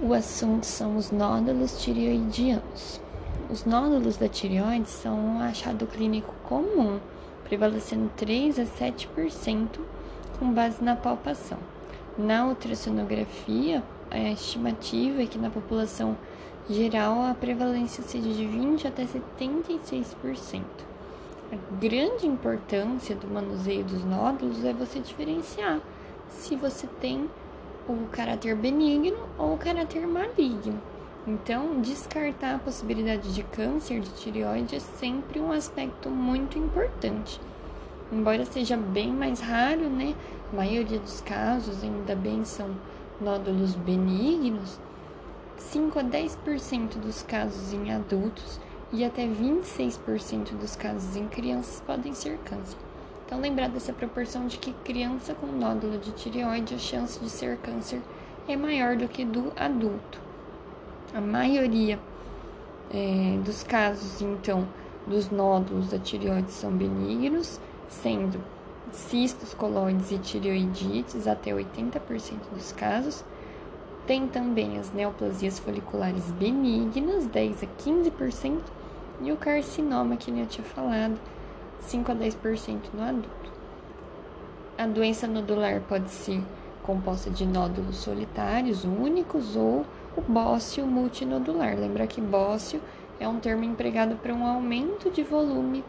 O assunto são os nódulos tireoidianos. Os nódulos da tireoide são um achado clínico comum, prevalecendo 3 a 7% com base na palpação. Na ultrassonografia, a estimativa é que na população geral a prevalência seja de 20 até 76%. A grande importância do manuseio dos nódulos é você diferenciar se você tem o caráter benigno ou o caráter maligno. Então, descartar a possibilidade de câncer de tireoide é sempre um aspecto muito importante. Embora seja bem mais raro, né? A maioria dos casos ainda bem são nódulos benignos. 5 a 10% dos casos em adultos e até 26% dos casos em crianças podem ser câncer. Então, lembrar dessa proporção de que criança com nódulo de tireoide, a chance de ser câncer é maior do que do adulto. A maioria é, dos casos, então, dos nódulos da tireoide são benignos, sendo cistos coloides e tireoidites até 80% dos casos. Tem também as neoplasias foliculares benignas, 10 a 15%, e o carcinoma, que eu tinha falado, 5 a 10% no adulto. A doença nodular pode ser composta de nódulos solitários únicos ou o bócio multinodular. Lembra que bócio é um termo empregado para um aumento de volume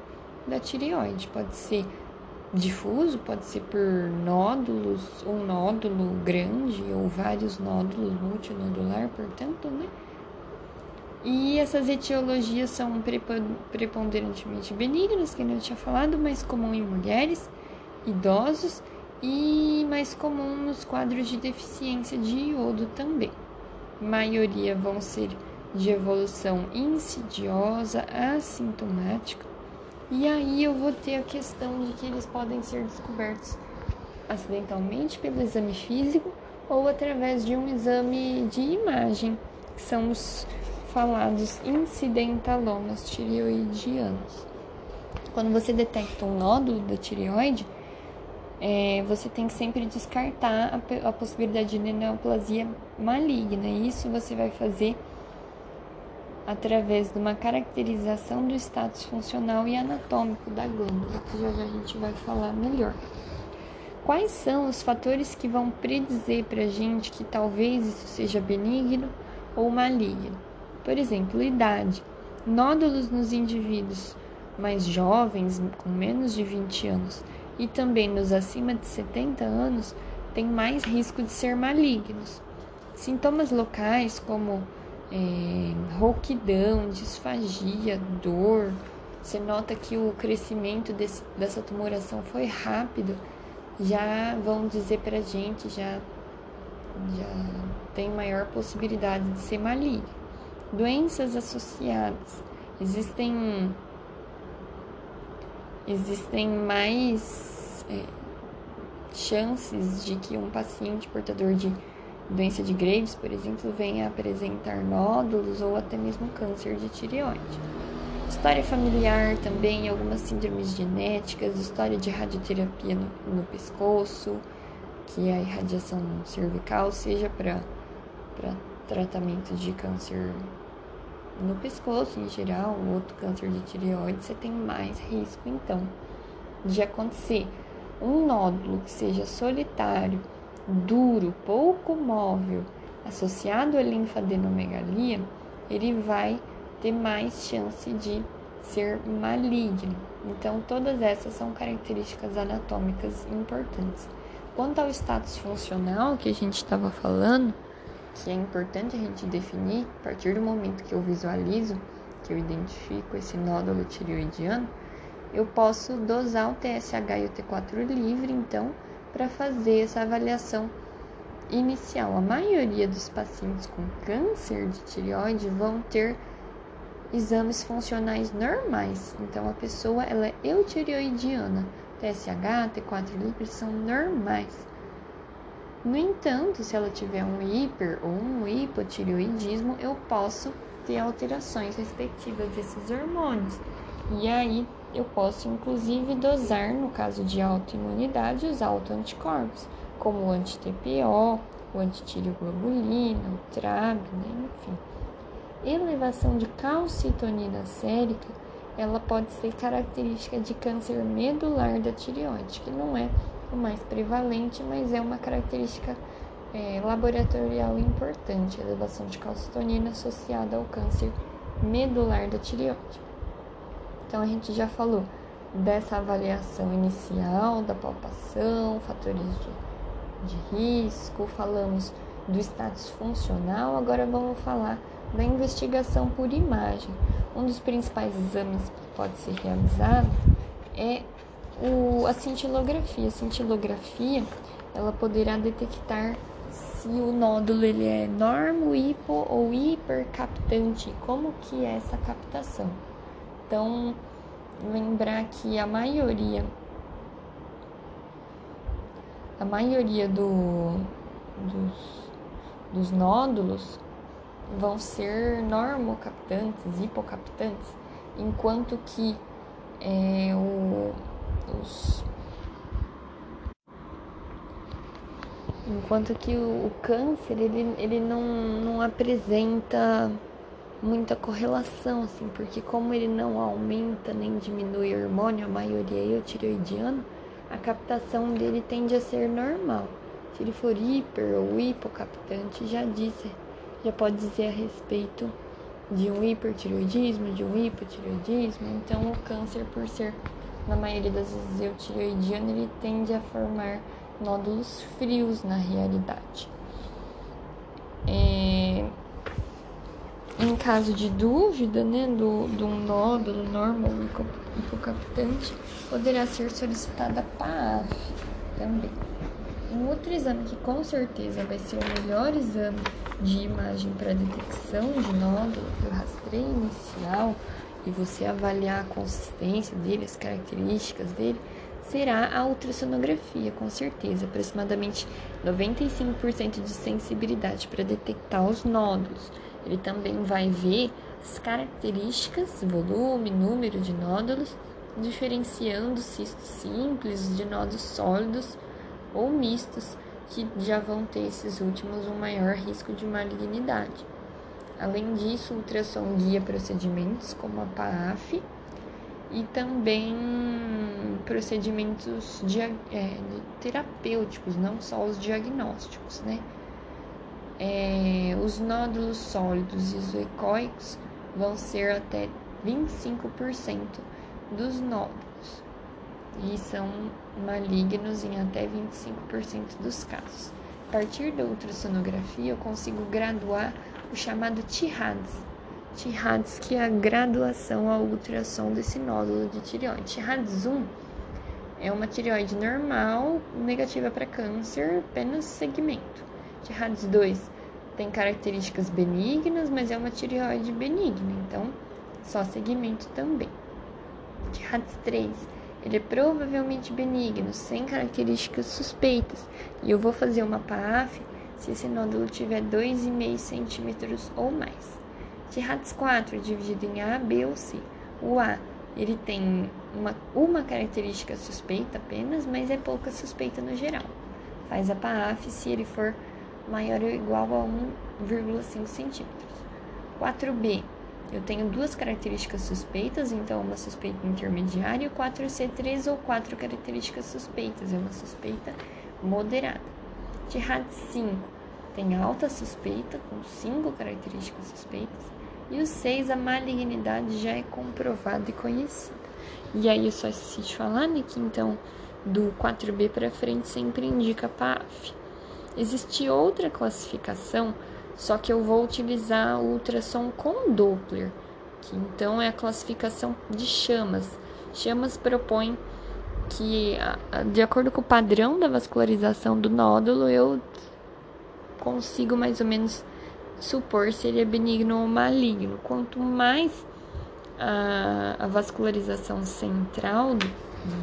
da tireoide. Pode ser difuso, pode ser por nódulos, um nódulo grande ou vários nódulos multinodular, portanto, né? E essas etiologias são preponderantemente benignas, que eu tinha falado, mais comum em mulheres, idosos e mais comum nos quadros de deficiência de iodo também. A maioria vão ser de evolução insidiosa, assintomática. E aí eu vou ter a questão de que eles podem ser descobertos acidentalmente pelo exame físico ou através de um exame de imagem, que são os falados incidentalomas tireoidianos. Quando você detecta um nódulo da tireoide, é, você tem que sempre descartar a, a possibilidade de neoplasia maligna. E isso você vai fazer através de uma caracterização do status funcional e anatômico da glândula, que já, já a gente vai falar melhor. Quais são os fatores que vão predizer para a gente que talvez isso seja benigno ou maligno? Por exemplo, idade. Nódulos nos indivíduos mais jovens, com menos de 20 anos, e também nos acima de 70 anos, têm mais risco de ser malignos. Sintomas locais como é, rouquidão, disfagia, dor, você nota que o crescimento desse, dessa tumoração foi rápido, já vão dizer pra gente, já, já tem maior possibilidade de ser maligno. Doenças associadas. Existem existem mais é, chances de que um paciente portador de doença de Graves, por exemplo, venha apresentar nódulos ou até mesmo câncer de tireoide. História familiar também, algumas síndromes genéticas, história de radioterapia no, no pescoço, que é a irradiação cervical, seja para tratamento de câncer no pescoço em geral, outro câncer de tireoide, você tem mais risco então de acontecer um nódulo que seja solitário, duro, pouco móvel, associado à linfadenomegalia, ele vai ter mais chance de ser maligno. Então, todas essas são características anatômicas importantes. Quanto ao status funcional que a gente estava falando, que é importante a gente definir a partir do momento que eu visualizo, que eu identifico esse nódulo tireoidiano, eu posso dosar o TSH e o T4 livre, então, para fazer essa avaliação inicial. A maioria dos pacientes com câncer de tireoide vão ter exames funcionais normais. Então, a pessoa ela é eutireoidiana. TSH, T4 livre são normais. No entanto, se ela tiver um hiper ou um hipotireoidismo, eu posso ter alterações respectivas desses hormônios. E aí eu posso inclusive dosar, no caso de autoimunidade, os autoanticorpos, como o anti-TPO, o antitireoglobulina, o TRAB, né? enfim. Elevação de calcitonina sérica, ela pode ser característica de câncer medular da tireoide, que não é o mais prevalente, mas é uma característica é, laboratorial importante, a elevação de calcitonina associada ao câncer medular da tireoide. Então a gente já falou dessa avaliação inicial da palpação, fatores de, de risco, falamos do status funcional, agora vamos falar da investigação por imagem. Um dos principais exames que pode ser realizado é o, a cintilografia. A cintilografia ela poderá detectar se o nódulo ele é normo, hipo ou hipercaptante. Como que é essa captação? Então, lembrar que a maioria a maioria do, dos, dos nódulos vão ser normocaptantes, hipocaptantes, enquanto que é, o, enquanto que o, o, câncer ele, ele não, não apresenta muita correlação, assim, porque como ele não aumenta nem diminui o hormônio, a maioria é eutiroidiano, a captação dele tende a ser normal. Se ele for hiper ou hipocaptante, já disse, já pode dizer a respeito de um hipertiroidismo, de um hipotiroidismo. Então, o câncer, por ser na maioria das vezes eutiroidiano, ele tende a formar nódulos frios na realidade. É, em caso de dúvida né, do, do nódulo normal hipocaptante, poderá ser solicitada a PAF também. Um outro exame que com certeza vai ser o melhor exame de imagem para detecção de nódulo, o rastreio inicial, e você avaliar a consistência dele, as características dele, será a ultrassonografia, com certeza, aproximadamente 95% de sensibilidade para detectar os nódulos. Ele também vai ver as características, volume, número de nódulos, diferenciando cistos simples de nódulos sólidos ou mistos, que já vão ter esses últimos um maior risco de malignidade. Além disso, o ultrassom guia procedimentos como a PAF e também procedimentos é, terapêuticos, não só os diagnósticos, né? É, os nódulos sólidos e os ecoicos vão ser até 25% dos nódulos e são malignos em até 25% dos casos. A partir da ultrassonografia, eu consigo graduar o chamado TIRADS. TIRADS, que é a graduação ao ultrassom desse nódulo de tireoide. TIRADS 1 é uma tireoide normal, negativa para câncer, apenas segmento. TIRADS 2 tem características benignas, mas é uma tireoide benigna, então só segmento também. TIRADS 3 ele é provavelmente benigno, sem características suspeitas, e eu vou fazer uma PAF se esse nódulo tiver 2,5 centímetros ou mais. TIRADS 4 é dividido em A, B ou C. O A ele tem uma, uma característica suspeita apenas, mas é pouca suspeita no geral. Faz a PAF se ele for maior ou igual a 1,5 centímetros. 4B, eu tenho duas características suspeitas, então uma suspeita intermediária, e 4C3 ou quatro características suspeitas, é uma suspeita moderada. TIRAD 5 tem alta suspeita, com cinco características suspeitas, e o 6, a malignidade já é comprovada e conhecida. E aí eu só esqueci de falar, né, que então do 4B para frente sempre indica PAF. Existe outra classificação, só que eu vou utilizar o ultrassom com Doppler, que então é a classificação de chamas. Chamas propõe que, de acordo com o padrão da vascularização do nódulo, eu consigo mais ou menos supor se ele é benigno ou maligno. Quanto mais a, a vascularização central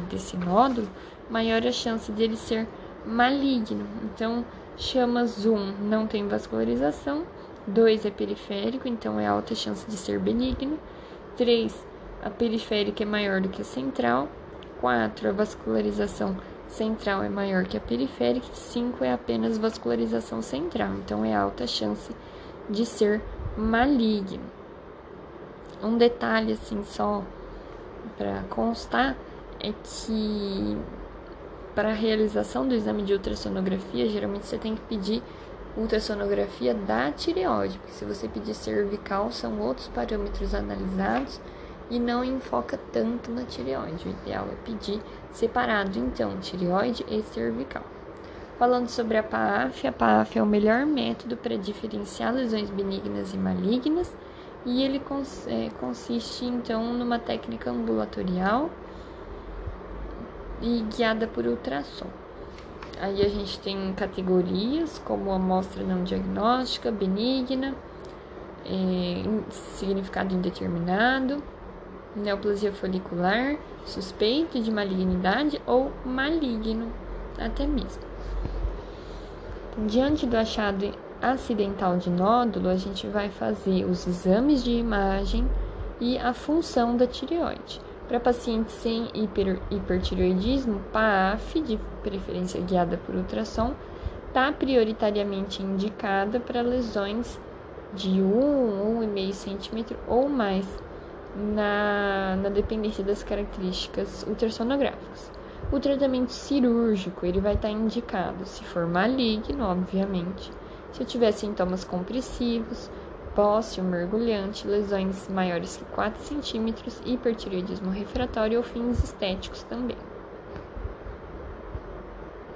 desse nódulo, maior a chance dele ser maligno. Então, chamas 1 não tem vascularização, 2 é periférico, então é alta chance de ser benigno, 3 a periférica é maior do que a central, 4 a vascularização central é maior que a periférica, 5 é apenas vascularização central, então é alta chance de ser maligno. Um detalhe assim só para constar é que para a realização do exame de ultrassonografia, geralmente você tem que pedir ultrassonografia da tireoide, porque se você pedir cervical, são outros parâmetros analisados e não enfoca tanto na tireoide. O ideal é pedir separado, então, tireoide e cervical. Falando sobre a PAF, a PAF é o melhor método para diferenciar lesões benignas e malignas e ele cons é, consiste, então, numa técnica ambulatorial e guiada por ultrassom. Aí a gente tem categorias como amostra não diagnóstica, benigna, é, significado indeterminado, neoplasia folicular, suspeito de malignidade ou maligno até mesmo. Diante do achado acidental de nódulo, a gente vai fazer os exames de imagem e a função da tireoide. Para pacientes sem hiper, hipertireoidismo, PAF, de preferência guiada por ultrassom, está prioritariamente indicada para lesões de 1, 1,5 centímetro ou mais, na, na dependência das características ultrassonográficas. O tratamento cirúrgico ele vai estar indicado se for maligno, obviamente, se tiver sintomas compressivos, pósseo, mergulhante, lesões maiores que 4 centímetros, hipertireoidismo refratório ou fins estéticos também.